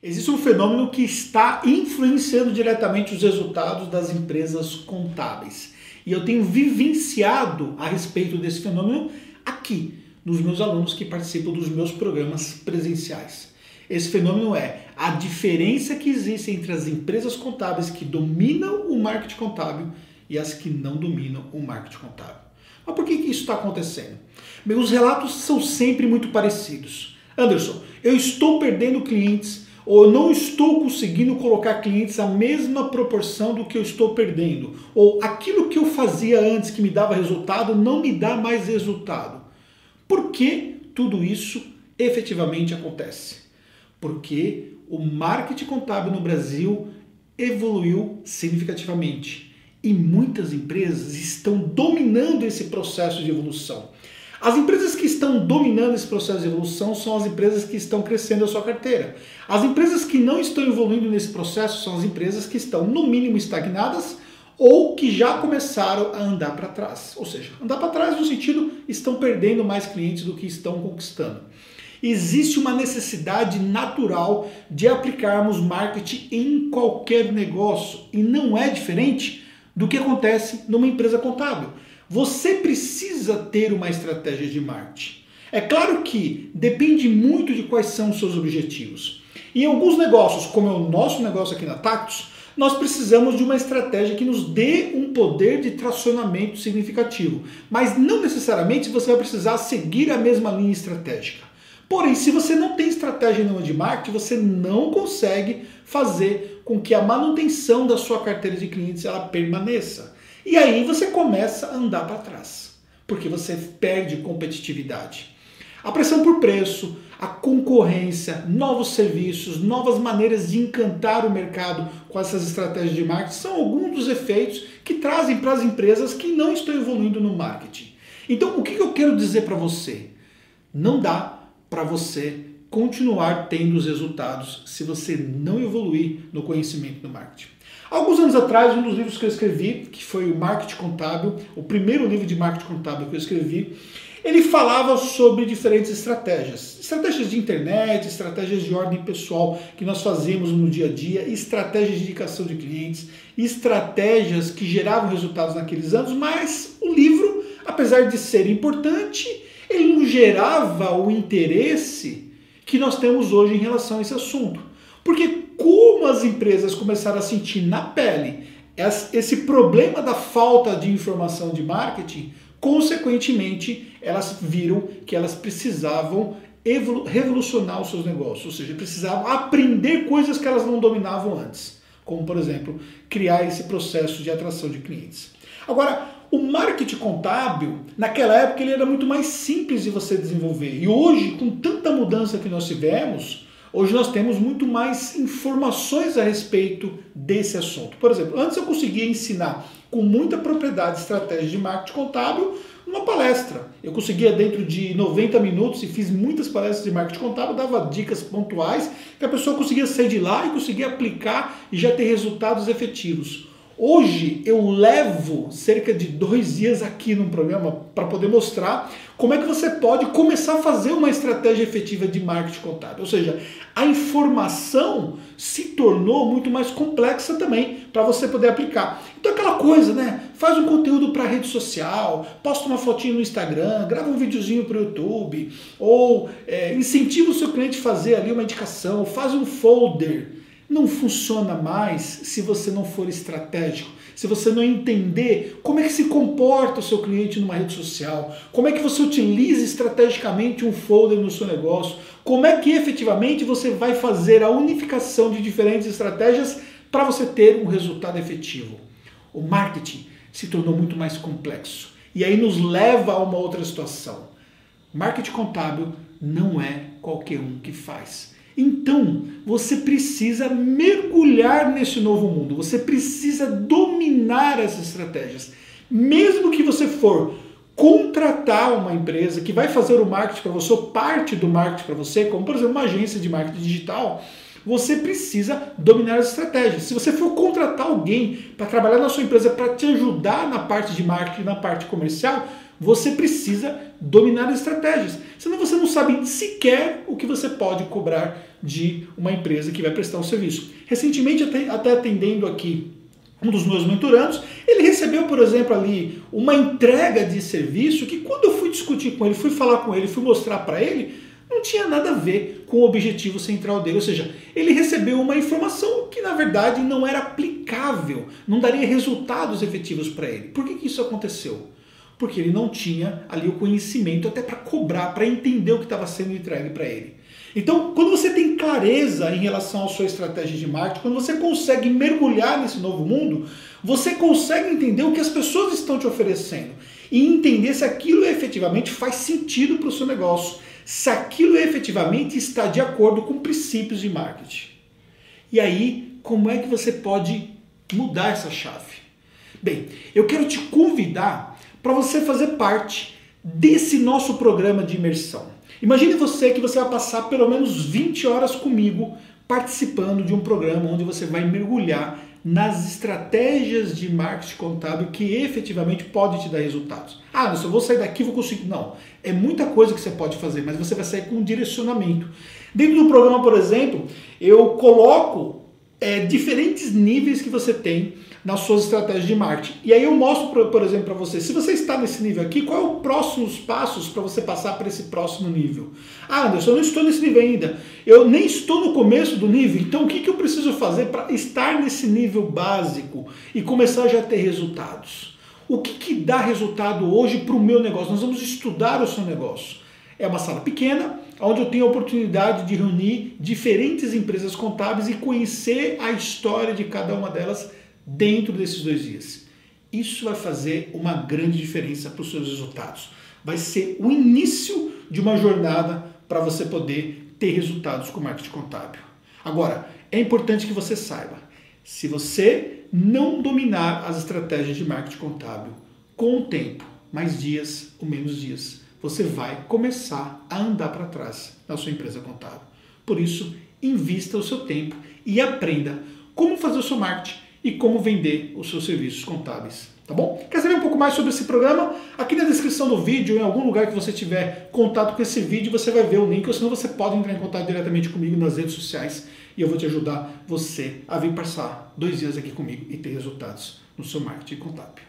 Existe um fenômeno que está influenciando diretamente os resultados das empresas contábeis. E eu tenho vivenciado a respeito desse fenômeno aqui, nos meus alunos que participam dos meus programas presenciais. Esse fenômeno é a diferença que existe entre as empresas contábeis que dominam o marketing contábil e as que não dominam o marketing contábil. Mas por que, que isso está acontecendo? Os relatos são sempre muito parecidos. Anderson, eu estou perdendo clientes ou eu não estou conseguindo colocar clientes a mesma proporção do que eu estou perdendo, ou aquilo que eu fazia antes que me dava resultado não me dá mais resultado. Por que tudo isso efetivamente acontece? Porque o marketing contábil no Brasil evoluiu significativamente e muitas empresas estão dominando esse processo de evolução. As empresas que estão dominando esse processo de evolução são as empresas que estão crescendo a sua carteira. As empresas que não estão evoluindo nesse processo são as empresas que estão, no mínimo, estagnadas ou que já começaram a andar para trás. Ou seja, andar para trás no sentido estão perdendo mais clientes do que estão conquistando. Existe uma necessidade natural de aplicarmos marketing em qualquer negócio e não é diferente do que acontece numa empresa contábil. Você precisa ter uma estratégia de marketing. É claro que depende muito de quais são os seus objetivos. Em alguns negócios, como é o nosso negócio aqui na Tactus, nós precisamos de uma estratégia que nos dê um poder de tracionamento significativo. Mas não necessariamente você vai precisar seguir a mesma linha estratégica. Porém, se você não tem estratégia nenhuma de marketing, você não consegue fazer com que a manutenção da sua carteira de clientes ela permaneça. E aí você começa a andar para trás, porque você perde competitividade. A pressão por preço, a concorrência, novos serviços, novas maneiras de encantar o mercado com essas estratégias de marketing são alguns dos efeitos que trazem para as empresas que não estão evoluindo no marketing. Então, o que eu quero dizer para você? Não dá para você continuar tendo os resultados se você não evoluir no conhecimento do marketing. Alguns anos atrás, um dos livros que eu escrevi, que foi o Marketing Contábil, o primeiro livro de marketing contábil que eu escrevi, ele falava sobre diferentes estratégias. Estratégias de internet, estratégias de ordem pessoal que nós fazemos no dia a dia, estratégias de indicação de clientes, estratégias que geravam resultados naqueles anos, mas o livro, apesar de ser importante, ele não gerava o interesse que nós temos hoje em relação a esse assunto. Porque como as empresas começaram a sentir na pele esse problema da falta de informação de marketing, consequentemente elas viram que elas precisavam revolucionar os seus negócios, ou seja, precisavam aprender coisas que elas não dominavam antes, como por exemplo, criar esse processo de atração de clientes. Agora, o marketing contábil, naquela época, ele era muito mais simples de você desenvolver. E hoje, com tanta mudança que nós tivemos, Hoje nós temos muito mais informações a respeito desse assunto. Por exemplo, antes eu conseguia ensinar com muita propriedade estratégia de marketing contábil numa palestra. Eu conseguia dentro de 90 minutos e fiz muitas palestras de marketing contábil, dava dicas pontuais que a pessoa conseguia sair de lá e conseguia aplicar e já ter resultados efetivos. Hoje eu levo cerca de dois dias aqui no programa para poder mostrar como é que você pode começar a fazer uma estratégia efetiva de marketing contábil. Ou seja, a informação se tornou muito mais complexa também para você poder aplicar. Então aquela coisa, né? Faz um conteúdo para rede social, posta uma fotinho no Instagram, grava um videozinho para o YouTube, ou é, incentiva o seu cliente a fazer ali uma indicação, faz um folder não funciona mais se você não for estratégico, se você não entender como é que se comporta o seu cliente numa rede social, como é que você utiliza estrategicamente um folder no seu negócio, como é que efetivamente você vai fazer a unificação de diferentes estratégias para você ter um resultado efetivo. O marketing se tornou muito mais complexo e aí nos leva a uma outra situação. Marketing contábil não é qualquer um que faz. Então, você precisa mergulhar nesse novo mundo, você precisa dominar essas estratégias. Mesmo que você for contratar uma empresa que vai fazer o marketing para você, ou parte do marketing para você, como por exemplo uma agência de marketing digital, você precisa dominar as estratégias. Se você for contratar alguém para trabalhar na sua empresa para te ajudar na parte de marketing, na parte comercial, você precisa dominar as estratégias. Senão você não sabe sequer o que você pode cobrar de uma empresa que vai prestar um serviço. Recentemente, até atendendo aqui um dos meus mentorandos, ele recebeu, por exemplo, ali uma entrega de serviço que quando eu fui discutir com ele, fui falar com ele, fui mostrar para ele, não tinha nada a ver com o objetivo central dele. Ou seja, ele recebeu uma informação que na verdade não era aplicável, não daria resultados efetivos para ele. Por que, que isso aconteceu? Porque ele não tinha ali o conhecimento até para cobrar, para entender o que estava sendo entregue para ele. Então, quando você tem clareza em relação à sua estratégia de marketing, quando você consegue mergulhar nesse novo mundo, você consegue entender o que as pessoas estão te oferecendo e entender se aquilo efetivamente faz sentido para o seu negócio, se aquilo efetivamente está de acordo com princípios de marketing. E aí, como é que você pode mudar essa chave? Bem, eu quero te convidar para você fazer parte desse nosso programa de imersão. Imagine você que você vai passar pelo menos 20 horas comigo participando de um programa onde você vai mergulhar nas estratégias de marketing contábil que efetivamente pode te dar resultados. Ah, se eu vou sair daqui, vou conseguir. Não, é muita coisa que você pode fazer, mas você vai sair com um direcionamento. Dentro do programa, por exemplo, eu coloco é, diferentes níveis que você tem nas suas estratégias de marketing. E aí eu mostro, por exemplo, para você, se você está nesse nível aqui, qual é o próximos passos para você passar para esse próximo nível? Ah, Anderson, eu não estou nesse nível ainda. Eu nem estou no começo do nível. Então, o que, que eu preciso fazer para estar nesse nível básico e começar já a ter resultados? O que, que dá resultado hoje para o meu negócio? Nós vamos estudar o seu negócio. É uma sala pequena, onde eu tenho a oportunidade de reunir diferentes empresas contábeis e conhecer a história de cada uma delas dentro desses dois dias. Isso vai fazer uma grande diferença para os seus resultados. Vai ser o início de uma jornada para você poder ter resultados com marketing contábil. Agora, é importante que você saiba, se você não dominar as estratégias de marketing contábil com o tempo, mais dias ou menos dias, você vai começar a andar para trás na sua empresa contábil. Por isso, invista o seu tempo e aprenda como fazer o seu marketing e como vender os seus serviços contábeis. Tá bom? Quer saber um pouco mais sobre esse programa? Aqui na descrição do vídeo, em algum lugar que você tiver contato com esse vídeo, você vai ver o link, ou senão você pode entrar em contato diretamente comigo nas redes sociais e eu vou te ajudar você a vir passar dois dias aqui comigo e ter resultados no seu marketing contábil.